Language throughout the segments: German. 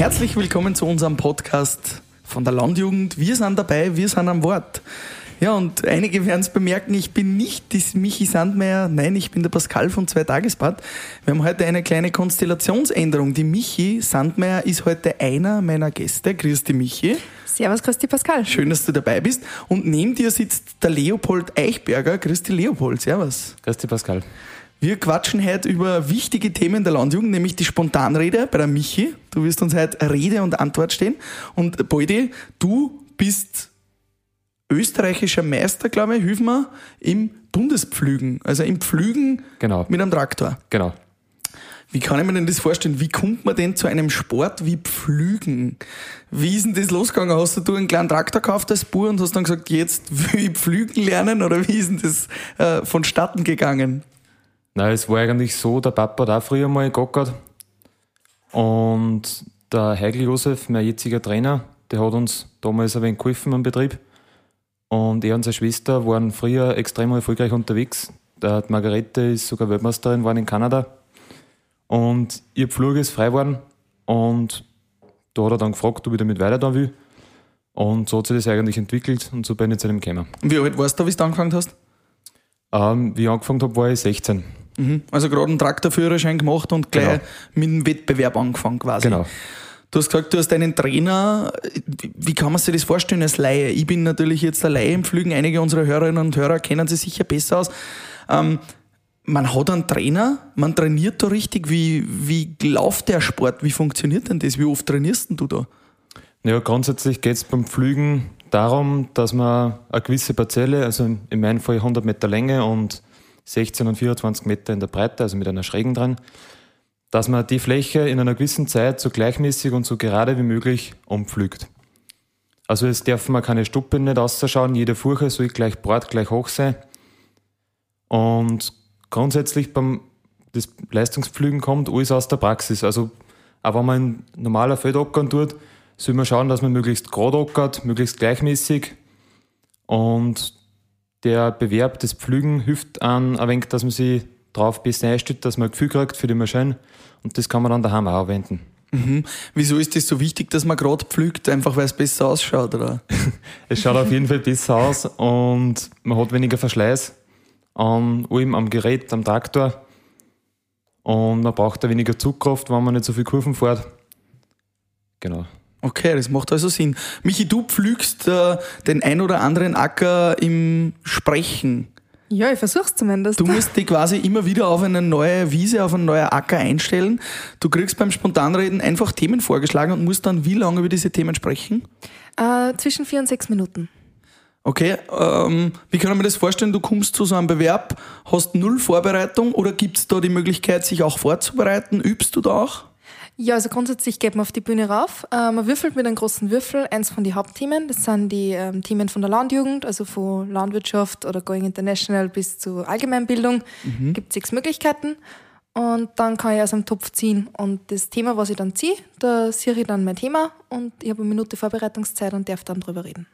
Herzlich willkommen zu unserem Podcast von der Landjugend. Wir sind dabei, wir sind am Wort. Ja, und einige werden es bemerken, ich bin nicht die Michi Sandmeier, nein, ich bin der Pascal von Zwei Tagesbad. Wir haben heute eine kleine Konstellationsänderung. Die Michi Sandmeier ist heute einer meiner Gäste. Grüß dich, Michi. Servus, Christi Pascal. Schön, dass du dabei bist. Und neben dir sitzt der Leopold Eichberger. Grüß dich, Leopold. Servus. Grüß dich, Pascal. Wir quatschen heute über wichtige Themen der Landjugend, nämlich die Spontanrede bei der Michi. Du wirst uns heute Rede und Antwort stehen. Und Beudi, du bist österreichischer Meister, glaube ich, hilf mir, im Bundespflügen. Also im Pflügen genau. mit einem Traktor. Genau. Wie kann ich mir denn das vorstellen? Wie kommt man denn zu einem Sport wie Pflügen? Wie ist denn das losgegangen? Hast du einen kleinen Traktor gekauft als Bur und hast dann gesagt, jetzt will ich Pflügen lernen? Oder wie ist denn das äh, vonstatten gegangen? Nein, es war eigentlich so, der Papa hat auch früher mal gegackert. Und der Heigl Josef, mein jetziger Trainer, der hat uns damals ein wenig geholfen am Betrieb. Und er und seine Schwester waren früher extrem erfolgreich unterwegs. Der Margarete ist sogar Weltmeisterin, waren in Kanada. Und ihr Pflug ist frei geworden. Und da hat er dann gefragt, ob ich damit weiter tun will. Und so hat sich das eigentlich entwickelt und so bin ich zu dem gekommen. Wie alt warst du, wie du angefangen hast? Ähm, wie ich angefangen habe, war ich 16. Mhm. Also gerade einen Traktorführerschein gemacht und gleich genau. mit dem Wettbewerb angefangen quasi. Genau. Du hast gesagt, du hast einen Trainer. Wie kann man sich das vorstellen als Laie? Ich bin natürlich jetzt der Laie im Flügen. Einige unserer Hörerinnen und Hörer kennen sich sicher besser aus. Ähm, man hat einen Trainer, man trainiert da richtig. Wie, wie läuft der Sport? Wie funktioniert denn das? Wie oft trainierst du da? Ja, grundsätzlich geht es beim Flügen darum, dass man eine gewisse Parzelle, also in meinem Fall 100 Meter Länge und 16 und 24 Meter in der Breite, also mit einer Schrägen dran, dass man die Fläche in einer gewissen Zeit so gleichmäßig und so gerade wie möglich umpflügt. Also es dürfen wir keine Stuppen nicht ausschauen, jede Furche soll gleich breit, gleich hoch sein. Und grundsätzlich beim das Leistungspflügen kommt alles aus der Praxis. Also auch wenn man ein normaler Feld ackern tut, soll man schauen, dass man möglichst gerade ackert, möglichst gleichmäßig. Und der Bewerb des Pflügen hilft an ein wenig, dass man sich drauf besser einstellt, dass man ein Gefühl kriegt für die Maschine und das kann man dann daheim auch anwenden. Mhm. Wieso ist das so wichtig, dass man gerade pflügt? Einfach weil es besser ausschaut, oder? es schaut auf jeden Fall besser aus und man hat weniger Verschleiß an allem am Gerät, am Traktor und man braucht da weniger Zugkraft, wenn man nicht so viel Kurven fährt. Genau. Okay, das macht also Sinn. Michi, du pflügst äh, den ein oder anderen Acker im Sprechen. Ja, ich versuch's zumindest. Du musst dich quasi immer wieder auf eine neue Wiese, auf einen neuen Acker einstellen. Du kriegst beim Spontanreden einfach Themen vorgeschlagen und musst dann wie lange über diese Themen sprechen? Äh, zwischen vier und sechs Minuten. Okay, ähm, wie kann man mir das vorstellen? Du kommst zu so einem Bewerb, hast null Vorbereitung oder gibt es da die Möglichkeit, sich auch vorzubereiten? Übst du da auch? Ja, also grundsätzlich geht man auf die Bühne rauf. Äh, man würfelt mit einem großen Würfel eins von den Hauptthemen. Das sind die ähm, Themen von der Landjugend, also von Landwirtschaft oder Going International bis zu Allgemeinbildung. Mhm. Gibt sechs Möglichkeiten. Und dann kann ich aus einem Topf ziehen. Und das Thema, was ich dann ziehe, da sehe ich dann mein Thema und ich habe eine Minute Vorbereitungszeit und darf dann drüber reden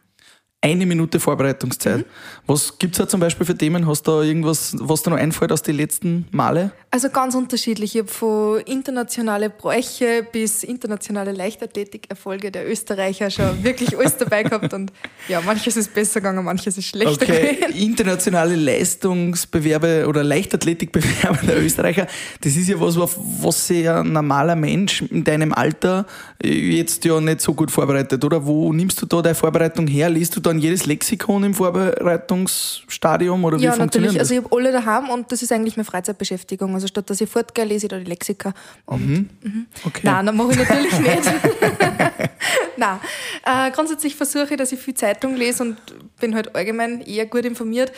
eine Minute Vorbereitungszeit. Mhm. Was gibt es da zum Beispiel für Themen? Hast du da irgendwas, was dir noch einfällt aus den letzten Male? Also ganz unterschiedlich. Ich habe von internationale Bräuche bis internationale Leichtathletik-Erfolge der Österreicher schon wirklich alles dabei gehabt. Und ja, manches ist besser gegangen, manches ist schlechter okay. gegangen. Internationale Leistungsbewerbe oder Leichtathletikbewerbe der Österreicher, das ist ja was, was sich ein normaler Mensch in deinem Alter jetzt ja nicht so gut vorbereitet, oder? Wo nimmst du da deine Vorbereitung her? Liest du dann jedes Lexikon im Vorbereitungsstadium oder wie ja, funktioniert natürlich. Das? Also ich habe alle daheim und das ist eigentlich meine Freizeitbeschäftigung. Also statt dass ich fortgehe, lese ich da die Lexika. Und, mhm. Mhm. Okay. Nein, dann mache ich natürlich nicht. Nein. Äh, grundsätzlich versuche ich, dass ich viel Zeitung lese und bin halt allgemein eher gut informiert.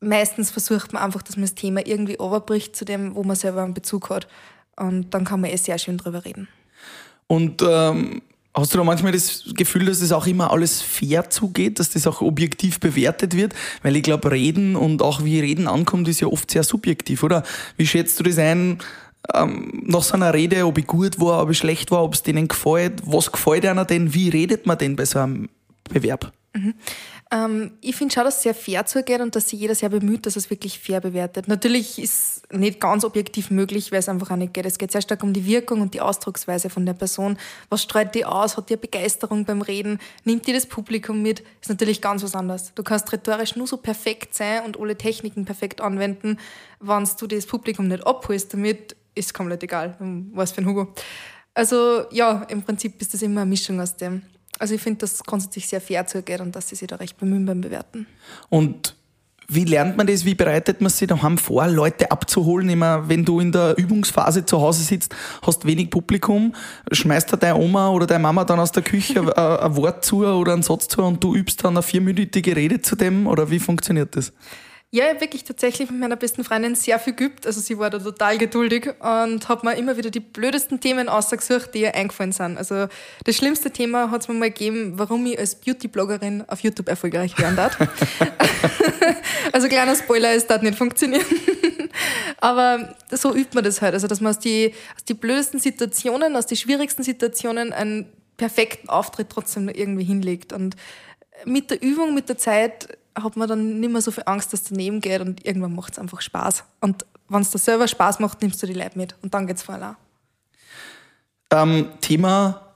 Meistens versucht man einfach, dass man das Thema irgendwie überbricht zu dem, wo man selber einen Bezug hat. Und dann kann man eh sehr schön drüber reden. Und ähm, Hast du da manchmal das Gefühl, dass das auch immer alles fair zugeht, dass das auch objektiv bewertet wird? Weil ich glaube, Reden und auch wie Reden ankommt, ist ja oft sehr subjektiv, oder? Wie schätzt du das ein, ähm, nach so einer Rede, ob ich gut war, ob ich schlecht war, ob es denen gefällt? Was gefällt einer denn? Wie redet man denn bei so einem Bewerb? Mhm. Ähm, ich finde schon, dass es sehr fair zugeht und dass sich jeder sehr bemüht, dass es wirklich fair bewertet. Natürlich ist nicht ganz objektiv möglich, weil es einfach auch nicht geht. Es geht sehr stark um die Wirkung und die Ausdrucksweise von der Person. Was strahlt die aus? Hat die Begeisterung beim Reden? Nimmt die das Publikum mit? Ist natürlich ganz was anderes. Du kannst rhetorisch nur so perfekt sein und alle Techniken perfekt anwenden. Wenn du das Publikum nicht abholst damit, ist komplett egal, was für ein Hugo. Also ja, im Prinzip ist das immer eine Mischung aus dem. Also ich finde, dass grundsätzlich sehr fair zugeht und dass sie sich da recht bemühen beim Bewerten. Und wie lernt man das? Wie bereitet man sich daheim vor, Leute abzuholen? Immer, wenn du in der Übungsphase zu Hause sitzt, hast wenig Publikum, schmeißt da deine Oma oder deine Mama dann aus der Küche ein Wort zu oder einen Satz zu und du übst dann eine vierminütige Rede zu dem? Oder wie funktioniert das? Ja, wirklich tatsächlich mit meiner besten Freundin sehr viel geübt. Also sie war da total geduldig und hat mir immer wieder die blödesten Themen ausgesucht, die ihr eingefallen sind. Also das schlimmste Thema hat es mir mal gegeben, warum ich als Beauty-Bloggerin auf YouTube erfolgreich werden darf. also kleiner Spoiler, es darf nicht funktionieren. Aber so übt man das halt. Also dass man aus die, aus die blödesten Situationen, aus die schwierigsten Situationen einen perfekten Auftritt trotzdem irgendwie hinlegt. Und mit der Übung, mit der Zeit hat man dann nicht mehr so viel Angst, dass es daneben geht und irgendwann macht es einfach Spaß. Und wenn es dir selber Spaß macht, nimmst du die Leute mit und dann geht es voll auch. Ähm, Thema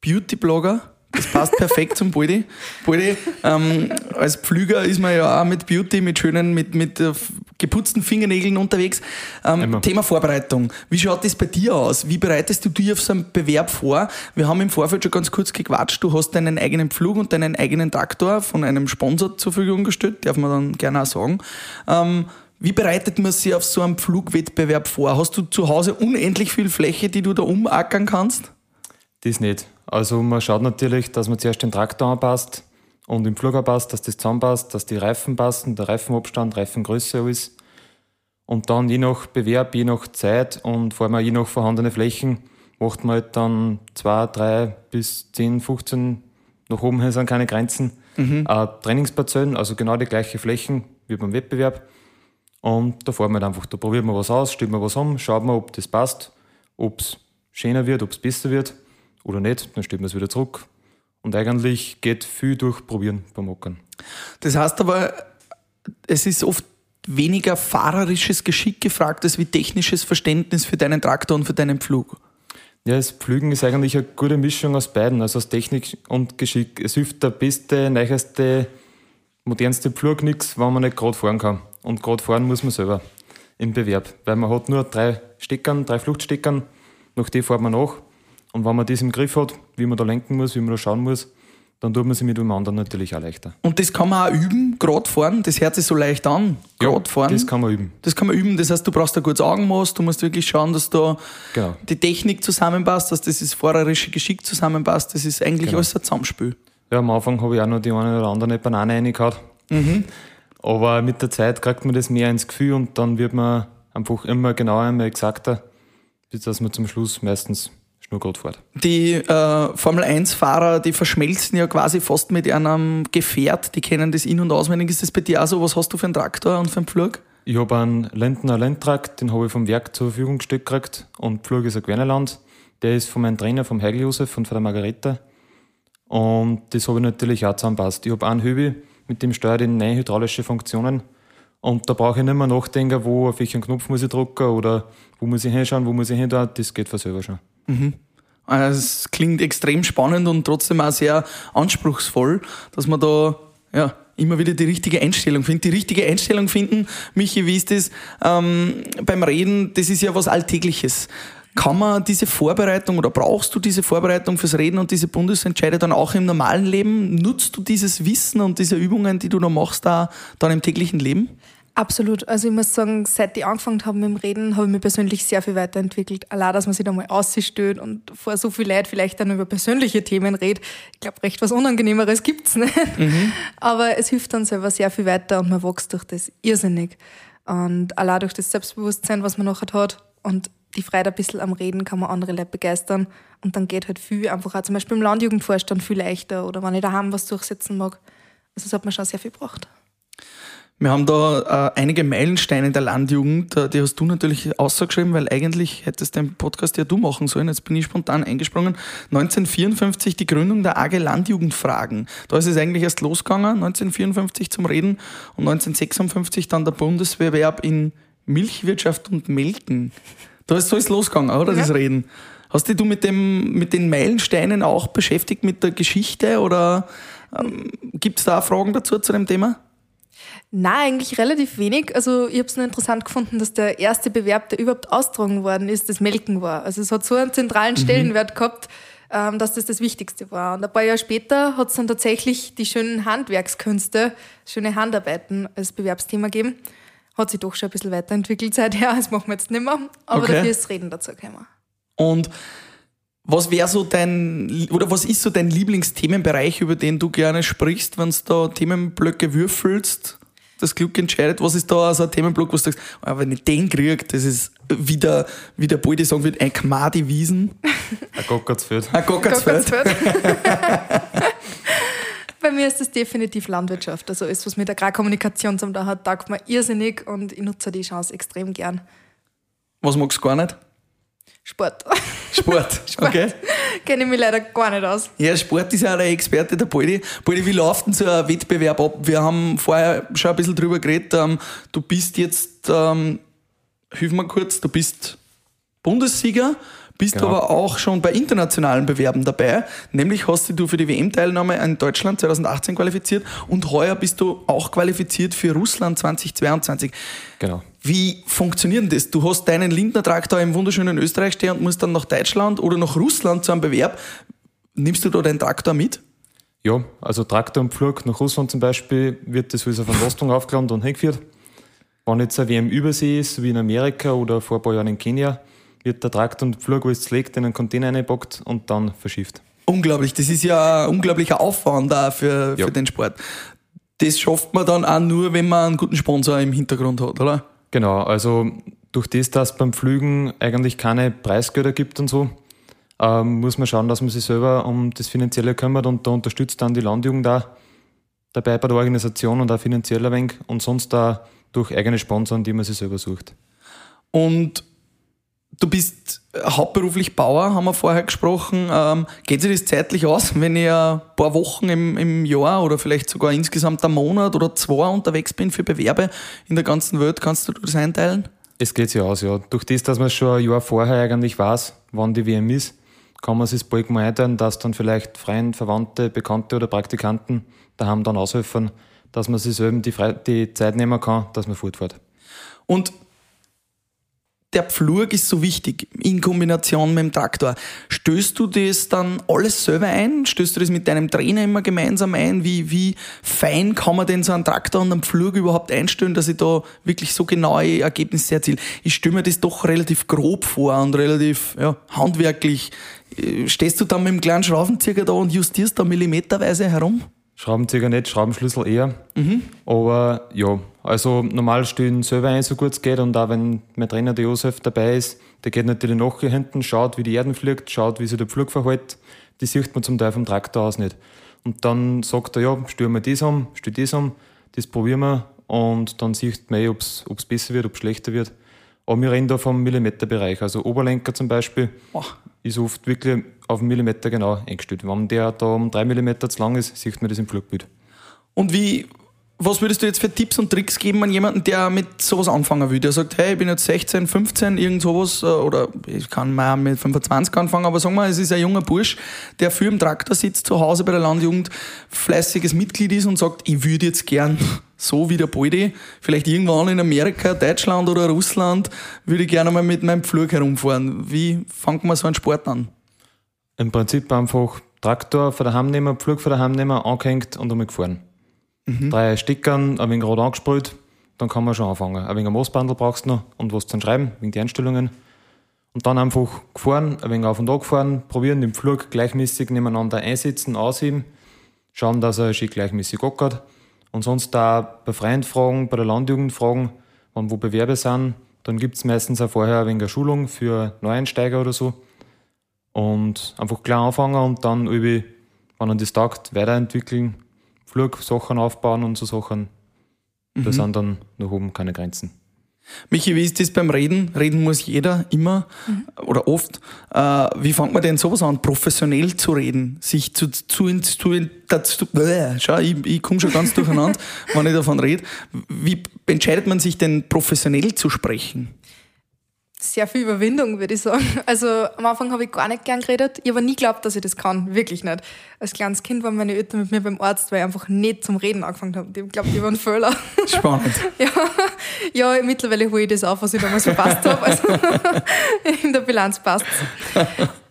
Beauty-Blogger. Das passt perfekt zum Baldi. Baldi, ähm, als Pflüger ist man ja auch mit Beauty, mit schönen, mit, mit uh, geputzten Fingernägeln unterwegs. Ähm, Thema Vorbereitung. Wie schaut das bei dir aus? Wie bereitest du dich auf so einen Bewerb vor? Wir haben im Vorfeld schon ganz kurz gequatscht. Du hast deinen eigenen Pflug und deinen eigenen Traktor von einem Sponsor zur Verfügung gestellt. Darf man dann gerne auch sagen. Ähm, wie bereitet man sich auf so einen Pflugwettbewerb vor? Hast du zu Hause unendlich viel Fläche, die du da umackern kannst? Das nicht. Also man schaut natürlich, dass man zuerst den Traktor anpasst und im Flug anpasst, dass das zusammenpasst, dass die Reifen passen, der Reifenabstand, Reifengröße alles. Und dann je nach Bewerb, je nach Zeit und vor allem je nach vorhandene Flächen macht man halt dann zwei, drei bis zehn, 15, nach oben sind keine Grenzen, mhm. äh, Trainingsparzellen, also genau die gleiche Flächen wie beim Wettbewerb. Und da fahren wir halt einfach, da probieren wir was aus, stellen wir was um, schauen wir, ob das passt, ob es schöner wird, ob es besser wird oder nicht, dann stellt man es wieder zurück. Und eigentlich geht viel durch Probieren beim Mockern. Das heißt aber, es ist oft weniger fahrerisches Geschick gefragt als wie technisches Verständnis für deinen Traktor und für deinen Pflug. Ja, das Pflügen ist eigentlich eine gute Mischung aus beiden, also aus Technik und Geschick. Es hilft der beste, neueste, modernste Pflug nichts, wenn man nicht gerade fahren kann. Und gerade fahren muss man selber im Bewerb, weil man hat nur drei Steckern, drei Fluchtsteckern, nach denen fährt man nach und wenn man das im Griff hat, wie man da lenken muss, wie man da schauen muss, dann tut man sich mit dem anderen natürlich auch leichter. Und das kann man auch üben, gerade fahren, das hört sich so leicht an, gerade ja, fahren. das kann man üben. Das kann man üben, das heißt, du brauchst ein gutes Augenmaß, du musst wirklich schauen, dass da genau. die Technik zusammenpasst, dass das fahrerische Geschick zusammenpasst, das ist eigentlich genau. alles ein Zusammenspiel. Ja, am Anfang habe ich auch noch die eine oder andere Banane reingehauen. Mhm. Aber mit der Zeit kriegt man das mehr ins Gefühl und dann wird man einfach immer genauer, immer exakter, bis dass man zum Schluss meistens Schnurgurt fährt. Die äh, Formel-1-Fahrer, die verschmelzen ja quasi fast mit einem Gefährt, die kennen das in- und auswendig. Ist das bei dir auch so? Was hast du für einen Traktor und für einen Pflug? Ich habe einen Lentner Landtrakt, den habe ich vom Werk zur Verfügung gestellt gekriegt und Pflug ist ein Querneland. Der ist von meinem Trainer, vom Heigl Josef und von der Margarete. Und das habe ich natürlich auch zusammenpasst. Ich habe einen Hübi, mit dem steuert ich neue hydraulische Funktionen. Und da brauche ich nicht mehr nachdenken, wo auf welchen Knopf muss ich drücken oder wo muss ich hinschauen, wo muss ich hin. Das geht von selber schon. Mhm. Also es klingt extrem spannend und trotzdem auch sehr anspruchsvoll, dass man da ja, immer wieder die richtige Einstellung findet. Die richtige Einstellung finden, Michi, wie ist das ähm, beim Reden? Das ist ja was Alltägliches. Kann man diese Vorbereitung oder brauchst du diese Vorbereitung fürs Reden und diese Bundesentscheide dann auch im normalen Leben? Nutzt du dieses Wissen und diese Übungen, die du da machst, da dann im täglichen Leben? Absolut. Also ich muss sagen, seit ich angefangen habe mit dem Reden, habe ich mich persönlich sehr viel weiterentwickelt. Allein, dass man sich da mal ausstößt und vor so viel Leid vielleicht dann über persönliche Themen redet. Ich glaube, recht was Unangenehmeres gibt es nicht. Mhm. Aber es hilft dann selber sehr viel weiter und man wächst durch das irrsinnig. Und allein durch das Selbstbewusstsein, was man nachher hat und die Freude ein bisschen am Reden, kann man andere Leute begeistern. Und dann geht halt viel einfach auch zum Beispiel im Landjugendvorstand viel leichter oder wenn ich daheim was durchsetzen mag. Also das hat mir schon sehr viel gebracht. Wir haben da äh, einige Meilensteine der Landjugend, äh, die hast du natürlich ausgeschrieben, weil eigentlich hättest den Podcast ja du machen sollen. Jetzt bin ich spontan eingesprungen. 1954 die Gründung der AG Landjugendfragen. Da ist es eigentlich erst losgegangen, 1954 zum Reden und 1956 dann der Bundeswehrwerb in Milchwirtschaft und Melken. Da ist so ist losgegangen, oder? Ja. Das Reden. Hast dich du mit, dem, mit den Meilensteinen auch beschäftigt, mit der Geschichte oder ähm, gibt es da Fragen dazu zu dem Thema? Na, eigentlich relativ wenig. Also ich habe es nur interessant gefunden, dass der erste Bewerb, der überhaupt austragen worden ist, das Melken war. Also es hat so einen zentralen mhm. Stellenwert gehabt, ähm, dass das das Wichtigste war. Und ein paar Jahre später hat es dann tatsächlich die schönen Handwerkskünste, schöne Handarbeiten als Bewerbsthema gegeben. Hat sich doch schon ein bisschen weiterentwickelt seither, das machen wir jetzt nicht mehr. Aber okay. dafür ist Reden dazu gekommen. Und was wäre so dein, oder was ist so dein Lieblingsthemenbereich, über den du gerne sprichst, wenn du da Themenblöcke würfelst? Das Glück entscheidet. Was ist da so ein Themenblock, wo du sagst, oh, wenn ich den kriege, das ist wieder, wie der Boldi sagen wird, ein Gmadi Wiesen. Ein Gockertsfeld. Ein Gockertsfeld. Bei mir ist das definitiv Landwirtschaft. Also ist was mit Agrarkommunikation zum da hat, taugt mir irrsinnig und ich nutze die Chance extrem gern. Was magst du gar nicht? Sport. Sport, Sport. okay. Kenne ich mich leider gar nicht aus. Ja, Sport ist ja der Experte, der Poldi. Poldi, wie läuft denn so ein Wettbewerb ab? Wir haben vorher schon ein bisschen drüber geredet. Ähm, du bist jetzt, ähm, hilf mir kurz, du bist Bundessieger, bist genau. aber auch schon bei internationalen Bewerben dabei. Nämlich hast du für die WM-Teilnahme in Deutschland 2018 qualifiziert und heuer bist du auch qualifiziert für Russland 2022. Genau. Wie funktioniert das? Du hast deinen Lindner-Traktor im wunderschönen Österreich stehen und musst dann nach Deutschland oder nach Russland zu einem Bewerb. Nimmst du da deinen Traktor mit? Ja, also Traktor und Flug nach Russland zum Beispiel wird das sowieso von Rostung aufgeladen und hingeführt. Wenn jetzt eine WM übersee ist, wie in Amerika oder vor ein paar Jahren in Kenia, wird der Traktor und Flug, wo es legt, in einen Container reingepackt und dann verschifft. Unglaublich, das ist ja ein unglaublicher Aufwand da für, ja. für den Sport. Das schafft man dann auch nur, wenn man einen guten Sponsor im Hintergrund hat, oder? Genau, also durch das, dass beim Flügen eigentlich keine Preisgelder gibt und so, ähm, muss man schauen, dass man sich selber um das Finanzielle kümmert und da unterstützt dann die Landjugend da dabei bei der Organisation und auch finanziell ein wenig und sonst da durch eigene Sponsoren, die man sich selber sucht. Und Du bist hauptberuflich Bauer, haben wir vorher gesprochen. Ähm, geht sich das zeitlich aus, wenn ich ein paar Wochen im, im Jahr oder vielleicht sogar insgesamt einen Monat oder zwei unterwegs bin für Bewerbe in der ganzen Welt? Kannst du das einteilen? Es geht sich aus, ja. Durch das, dass man schon ein Jahr vorher eigentlich weiß, wann die WM ist, kann man sich bald mal einteilen, dass dann vielleicht Freunde, Verwandte, Bekannte oder Praktikanten daheim dann aushelfen, dass man sich selber die, die Zeit nehmen kann, dass man fortfährt. Und der Pflug ist so wichtig in Kombination mit dem Traktor. Stößt du das dann alles selber ein? Stößt du das mit deinem Trainer immer gemeinsam ein? Wie, wie fein kann man denn so einen Traktor und einen Pflug überhaupt einstellen, dass ich da wirklich so genaue Ergebnisse erziele? Ich stelle mir das doch relativ grob vor und relativ ja, handwerklich. Äh, stehst du dann mit dem kleinen Schraubenzieher da und justierst da millimeterweise herum? Schraubenzieher nicht, Schraubenschlüssel eher. Mhm. Aber ja, also normal stehen selber ein, so gut es geht. Und auch wenn mein Trainer, der Josef, dabei ist, der geht natürlich nachher hinten, schaut, wie die Erden fliegt, schaut, wie sich der Pflug verhält. Die sieht man zum Teil vom Traktor aus nicht. Und dann sagt er, ja, stellen wir das um, stell das um, das probieren wir. Und dann sieht man eh, ob es besser wird, ob es schlechter wird. Aber wir reden da vom Millimeterbereich. Also Oberlenker zum Beispiel oh. ist oft wirklich auf einen Millimeter genau eingestellt. Wenn der da um drei Millimeter zu lang ist, sieht man das im Flugbild. Und wie, was würdest du jetzt für Tipps und Tricks geben an jemanden, der mit sowas anfangen will? Der sagt, hey, ich bin jetzt 16, 15, irgend sowas, äh, oder ich kann mal mit 25 anfangen, aber sagen wir, es ist ein junger Bursch, der für im Traktor sitzt, zu Hause bei der Landjugend, fleißiges Mitglied ist und sagt, ich würde jetzt gern so wie der Boldi, vielleicht irgendwann in Amerika, Deutschland oder Russland, würde ich gerne mal mit meinem Pflug herumfahren. Wie fängt man so einen Sport an? Im Prinzip einfach Traktor von der Hand nehmen, Pflug von der Hand nehmen, angehängt und einmal gefahren. Mhm. Drei Stickern, ein wenig rot angesprüht, dann kann man schon anfangen. Ein wenig Moosbandel brauchst du noch und was zum Schreiben, wegen die Einstellungen. Und dann einfach gefahren, ein wenig auf und ab gefahren, probieren, den Flug gleichmäßig nebeneinander einsetzen, ausheben, schauen, dass er schön gleichmäßig gackert. Und sonst da bei Freunden fragen, bei der Landjugend fragen, wann wo Bewerbe sind. Dann gibt es meistens auch vorher ein wenig eine Schulung für Neueinsteiger oder so. Und einfach klar anfangen und dann, wenn man das taugt, weiterentwickeln, Flugsachen aufbauen und so Sachen. Mhm. Da sind dann nach oben keine Grenzen. Michi, wie ist das beim Reden? Reden muss jeder immer mhm. oder oft. Äh, wie fängt man denn sowas an, professionell zu reden? Sich zu, zu, zu dazu, äh, schau, ich, ich komme schon ganz durcheinander, wenn ich davon rede. Wie entscheidet man sich denn professionell zu sprechen? Sehr viel Überwindung, würde ich sagen. Also am Anfang habe ich gar nicht gern geredet. Ich habe nie geglaubt, dass ich das kann. Wirklich nicht. Als kleines Kind waren meine Eltern mit mir beim Arzt, weil ich einfach nicht zum Reden angefangen habe. Die haben geglaubt, ich war ein Fehler. Spannend. ja, ja, mittlerweile hole ich das auf, was ich damals verpasst habe. Also in der Bilanz passt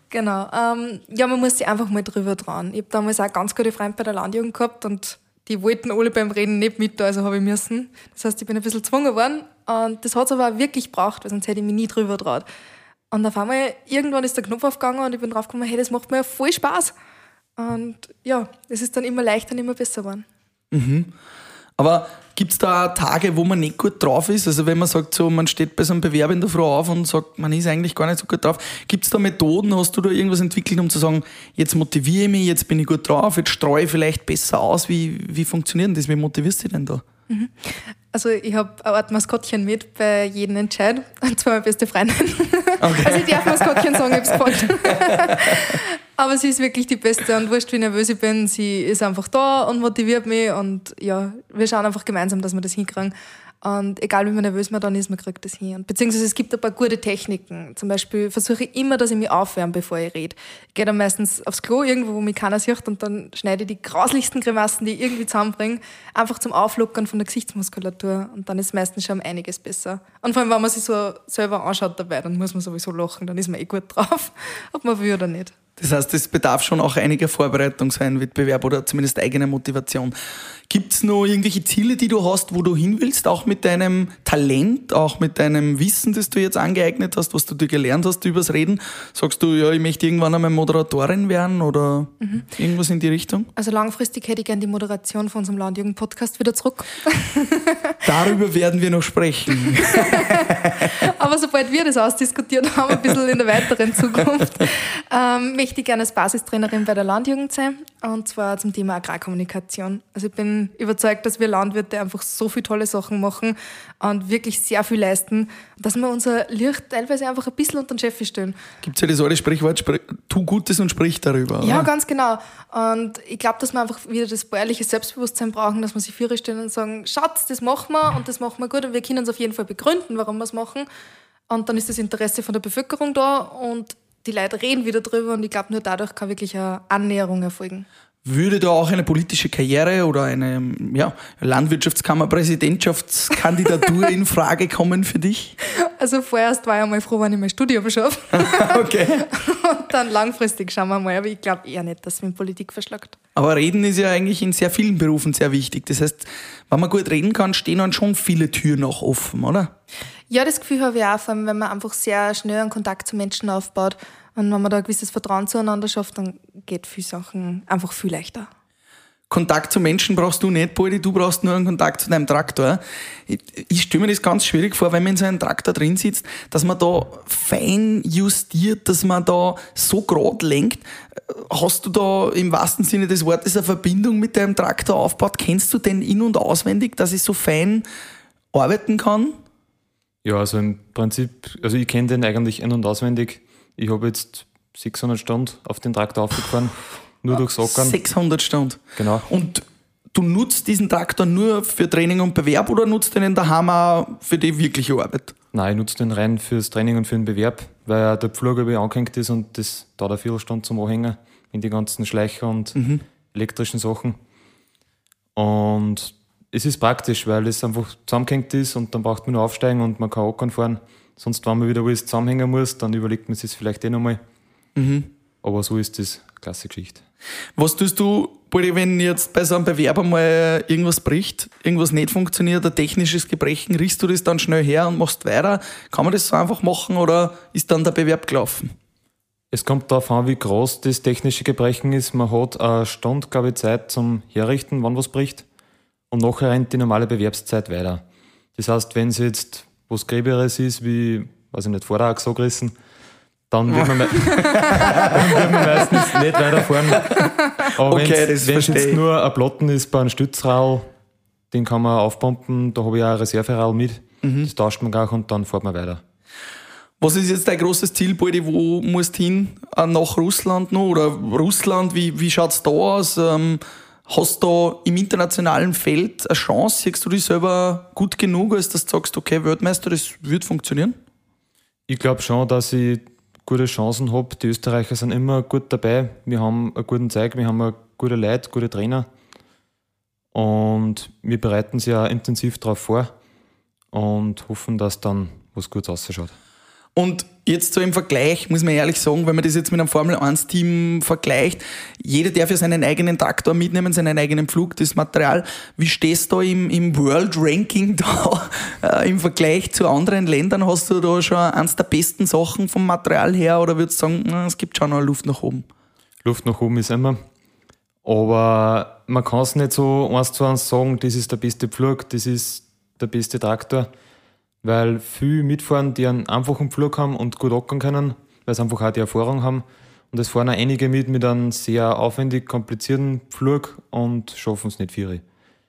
Genau. Ähm, ja, man muss sich einfach mal drüber trauen. Ich habe damals auch ganz gute Freunde bei der Landjugend gehabt und die wollten alle beim Reden nicht mit, also habe ich müssen. Das heißt, ich bin ein bisschen gezwungen worden. Und das hat es aber auch wirklich gebraucht, weil sonst hätte ich mich nie drüber traut. Und auf einmal, irgendwann ist der Knopf aufgegangen und ich bin draufgekommen, hey, das macht mir ja voll Spaß. Und ja, es ist dann immer leichter und immer besser geworden. Mhm. Aber gibt es da Tage, wo man nicht gut drauf ist? Also wenn man sagt, so, man steht bei so einem Bewerber in der Früh auf und sagt, man ist eigentlich gar nicht so gut drauf. Gibt es da Methoden? Hast du da irgendwas entwickelt, um zu sagen, jetzt motiviere ich mich, jetzt bin ich gut drauf, jetzt streue ich vielleicht besser aus? Wie, wie funktioniert das? Wie motivierst du dich denn da? Mhm. Also ich habe eine Art Maskottchen mit bei jedem Entscheid, und zwar meine beste Freundin. Okay. Also ich darf Maskottchen sagen, ich habe es. Aber sie ist wirklich die Beste und wurscht, wie nervös ich bin, sie ist einfach da und motiviert mich und ja, wir schauen einfach gemeinsam, dass wir das hinkriegen. Und egal wie man nervös man dann ist, man kriegt das hin. Beziehungsweise es gibt ein paar gute Techniken. Zum Beispiel versuche ich immer, dass ich mich aufwärme, bevor ich rede. Ich gehe dann meistens aufs Klo irgendwo, wo mich keiner sieht und dann schneide ich die grauslichsten Grimassen, die ich irgendwie zusammenbringe, einfach zum Auflockern von der Gesichtsmuskulatur. Und dann ist meistens schon einiges besser. Und vor allem, wenn man sich so selber anschaut dabei, dann muss man sowieso lachen, dann ist man eh gut drauf, ob man will oder nicht. Das heißt, es bedarf schon auch einiger Vorbereitung, so ein Wettbewerb oder zumindest eigener Motivation. Gibt es noch irgendwelche Ziele, die du hast, wo du hin willst, auch mit deinem Talent, auch mit deinem Wissen, das du jetzt angeeignet hast, was du dir gelernt hast übers Reden? Sagst du, ja, ich möchte irgendwann einmal Moderatorin werden oder mhm. irgendwas in die Richtung? Also langfristig hätte ich gerne die Moderation von unserem Landjugend-Podcast wieder zurück. Darüber werden wir noch sprechen. Aber sobald wir das ausdiskutiert haben, ein bisschen in der weiteren Zukunft, ähm, möchte gerne als Basistrainerin bei der Landjugend sein. Und zwar zum Thema Agrarkommunikation. Also ich bin überzeugt, dass wir Landwirte einfach so viele tolle Sachen machen und wirklich sehr viel leisten, dass wir unser Licht teilweise einfach ein bisschen unter den Chef stellen. Gibt es ja das alte Sprichwort, sprich, tu Gutes und sprich darüber. Ja, ganz genau. Und ich glaube, dass wir einfach wieder das bäuerliche Selbstbewusstsein brauchen, dass wir sich Führer stellen und sagen, Schatz, das machen wir und das machen wir gut und wir können uns auf jeden Fall begründen, warum wir es machen. Und dann ist das Interesse von der Bevölkerung da und die Leute reden wieder drüber und ich glaube, nur dadurch kann wirklich eine Annäherung erfolgen. Würde da auch eine politische Karriere oder eine ja, Landwirtschaftskammer-Präsidentschaftskandidatur in Frage kommen für dich? Also vorerst war ich einmal froh, wenn ich mein Studium schaffe. okay. Und dann langfristig schauen wir mal. Aber ich glaube eher nicht, dass es mit Politik verschlagt. Aber Reden ist ja eigentlich in sehr vielen Berufen sehr wichtig. Das heißt, wenn man gut reden kann, stehen dann schon viele Türen auch offen, oder? Ja, das Gefühl habe ich auch, vor allem, wenn man einfach sehr schnell einen Kontakt zu Menschen aufbaut und wenn man da ein gewisses Vertrauen zueinander schafft, dann geht viel Sachen einfach viel leichter. Kontakt zu Menschen brauchst du nicht, Poldi, du brauchst nur einen Kontakt zu deinem Traktor. Ich, ich stelle mir das ganz schwierig vor, wenn man in so einem Traktor drin sitzt, dass man da fein justiert, dass man da so gerade lenkt. Hast du da im wahrsten Sinne des Wortes eine Verbindung mit deinem Traktor aufgebaut? Kennst du den in- und auswendig, dass ich so fein arbeiten kann? Ja, also im Prinzip, also ich kenne den eigentlich in- und auswendig. Ich habe jetzt 600 Stunden auf den Traktor aufgefahren. Nur durchs Ackern. 600 Stunden. Genau. Und du nutzt diesen Traktor nur für Training und Bewerb oder nutzt den daheim auch für die wirkliche Arbeit? Nein, ich nutze den rein fürs Training und für den Bewerb, weil der Pflug über angehängt ist und das dauert eine Viertelstunde zum Anhängen in die ganzen Schleicher und mhm. elektrischen Sachen. Und es ist praktisch, weil es einfach zusammengehängt ist und dann braucht man nur aufsteigen und man kann Ackern fahren. Sonst, wenn man wieder alles zusammenhängen muss, dann überlegt man sich vielleicht eh nochmal. Mhm. Aber so ist das klasse Geschichte. Was tust du, wenn jetzt bei so einem Bewerber mal irgendwas bricht, irgendwas nicht funktioniert, ein technisches Gebrechen, riechst du das dann schnell her und machst weiter? Kann man das so einfach machen oder ist dann der Bewerb gelaufen? Es kommt darauf an, wie groß das technische Gebrechen ist. Man hat eine Stunde, glaube ich, Zeit zum Herrichten, wann was bricht. Und nachher rennt die normale Bewerbszeit weiter. Das heißt, wenn es jetzt was Gräberes ist, wie, weiß ich nicht, Vortrag so gerissen, dann wird man, dann wird man meistens nicht weiterfahren. Aber okay, wenn es jetzt nur ein Plotten ist bei einem Stützrau, den kann man aufpumpen, da habe ich auch ein Reserverad mit. Mhm. Das tauscht man auch und dann fährt man weiter. Was ist jetzt dein großes Ziel, Baldi? Wo musst du hin? Äh, nach Russland noch? Oder Russland, wie, wie schaut es da aus? Ähm, hast du im internationalen Feld eine Chance? Siehst du dich selber gut genug, als dass du sagst, okay, Weltmeister, das wird funktionieren? Ich glaube schon, dass ich gute Chancen habe. Die Österreicher sind immer gut dabei. Wir haben einen guten Zeug, wir haben gute Leute, gute Trainer. Und wir bereiten sie ja intensiv darauf vor und hoffen, dass dann was Gutes ausschaut. Und jetzt so im Vergleich, muss man ehrlich sagen, wenn man das jetzt mit einem Formel-1-Team vergleicht, jeder darf ja seinen eigenen Traktor mitnehmen, seinen eigenen Flug, das Material. Wie stehst du da im, im World-Ranking da äh, im Vergleich zu anderen Ländern? Hast du da schon eins der besten Sachen vom Material her oder würdest du sagen, na, es gibt schon noch Luft nach oben? Luft nach oben ist immer. Aber man kann es nicht so eins zu eins sagen, das ist der beste Flug, das ist der beste Traktor weil viele mitfahren, die einen einfachen Flug haben und gut ackern können, weil sie einfach auch die Erfahrung haben. Und es fahren auch einige mit mit einem sehr aufwendig komplizierten Flug und schaffen es nicht viel.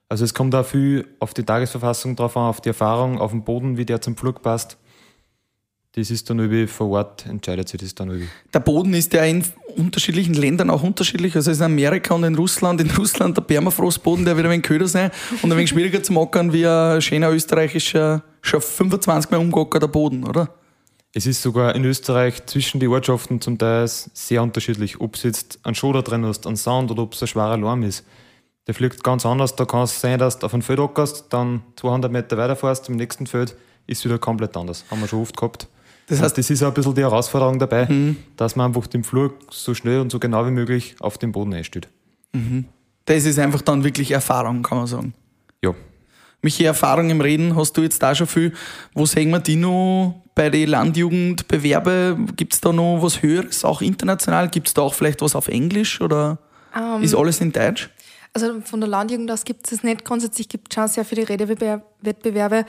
Also es kommt auch viel auf die Tagesverfassung drauf an, auf die Erfahrung, auf den Boden, wie der zum Flug passt das ist dann irgendwie vor Ort, entscheidet sich das dann irgendwie. Der Boden ist ja in unterschiedlichen Ländern auch unterschiedlich. Also in Amerika und in Russland. In Russland der Permafrostboden, der wird ein wenig köder sein und ein wenig schwieriger zu mockern wie ein schöner österreichischer, schon 25 Mal umgockerter Boden, oder? Es ist sogar in Österreich zwischen die Ortschaften zum Teil sehr unterschiedlich, ob es jetzt ein Schoder drin hast, ein Sound oder ob es ein schwerer Lärm ist. Der fliegt ganz anders. Da kann es sein, dass du auf ein Feld ackerst, dann 200 Meter weiterfährst, im nächsten Feld ist wieder komplett anders. Haben wir schon oft gehabt. Das heißt, das ist auch ein bisschen die Herausforderung dabei, mhm. dass man einfach den Flug so schnell und so genau wie möglich auf den Boden einstellt. Mhm. Das ist einfach dann wirklich Erfahrung, kann man sagen. Ja. Michi, Erfahrung im Reden hast du jetzt da schon viel. Wo sehen wir die noch bei den Landjugendbewerbe? Gibt es da noch was Höheres, auch international? Gibt es da auch vielleicht was auf Englisch oder um, ähm, ist alles in Deutsch? Also von der Landjugend aus gibt es es nicht. Grundsätzlich gibt es schon sehr viele Redewettbewerbe.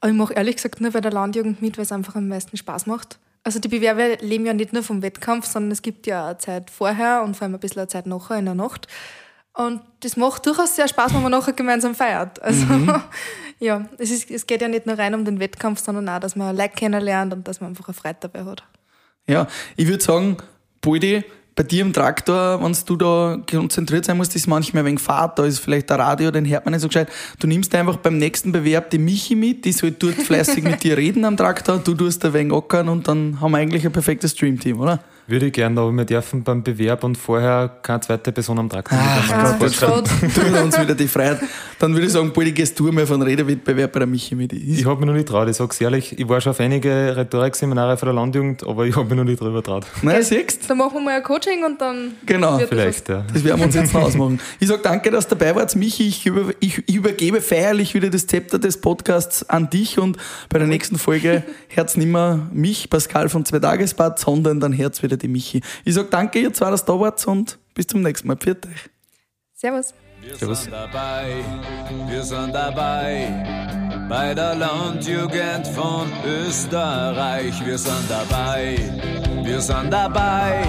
Aber ich mache ehrlich gesagt nur bei der Landjugend mit, weil es einfach am meisten Spaß macht. Also die Bewerber leben ja nicht nur vom Wettkampf, sondern es gibt ja eine Zeit vorher und vor allem ein bisschen eine Zeit nachher in der Nacht. Und das macht durchaus sehr Spaß, wenn man nachher gemeinsam feiert. Also mhm. ja, es, ist, es geht ja nicht nur rein um den Wettkampf, sondern auch, dass man Leute kennenlernt und dass man einfach eine Freude dabei hat. Ja, ich würde sagen, Poldi, bei dir im Traktor, wenn du da konzentriert sein musst, ist manchmal ein wenig Fahrt, da ist vielleicht der Radio, den hört man nicht so gescheit. Du nimmst einfach beim nächsten Bewerb die Michi mit, die soll dort fleißig mit dir reden am Traktor, du tust ein wenig ackern und dann haben wir eigentlich ein perfektes Streamteam, oder? Würde ich gerne, aber wir dürfen beim Bewerb und vorher keine zweite Person am Traktor Ach, Gott, Gott. tun wir uns wieder die Freiheit. Dann würde ich sagen, Poldi, gehst du mal von Redewettbewerb bei der Michi mit. Ich habe mich noch nicht traut, ich sage es ehrlich. Ich war schon auf einige Rhetorikseminare von der Landjugend, aber ich habe mich noch nicht drüber traut. Nein, siehst Dann machen wir mal ein Coaching und dann. Genau, vielleicht, ja. Das werden wir uns jetzt noch ausmachen. Ich sage danke, dass du dabei warst, Michi. Ich, über, ich, übergebe feierlich wieder das Zepter des Podcasts an dich und bei der nächsten Folge Herz nimmer mich, Pascal von Zwei Tagesbad, sondern dann Herz wieder die Michi. Ich sage danke, ihr zwei, dass ihr da wart und bis zum nächsten Mal. Pfiat euch. Servus. Wir Servus. sind dabei, wir sind dabei bei der Landjugend von Österreich. Wir sind dabei, wir sind dabei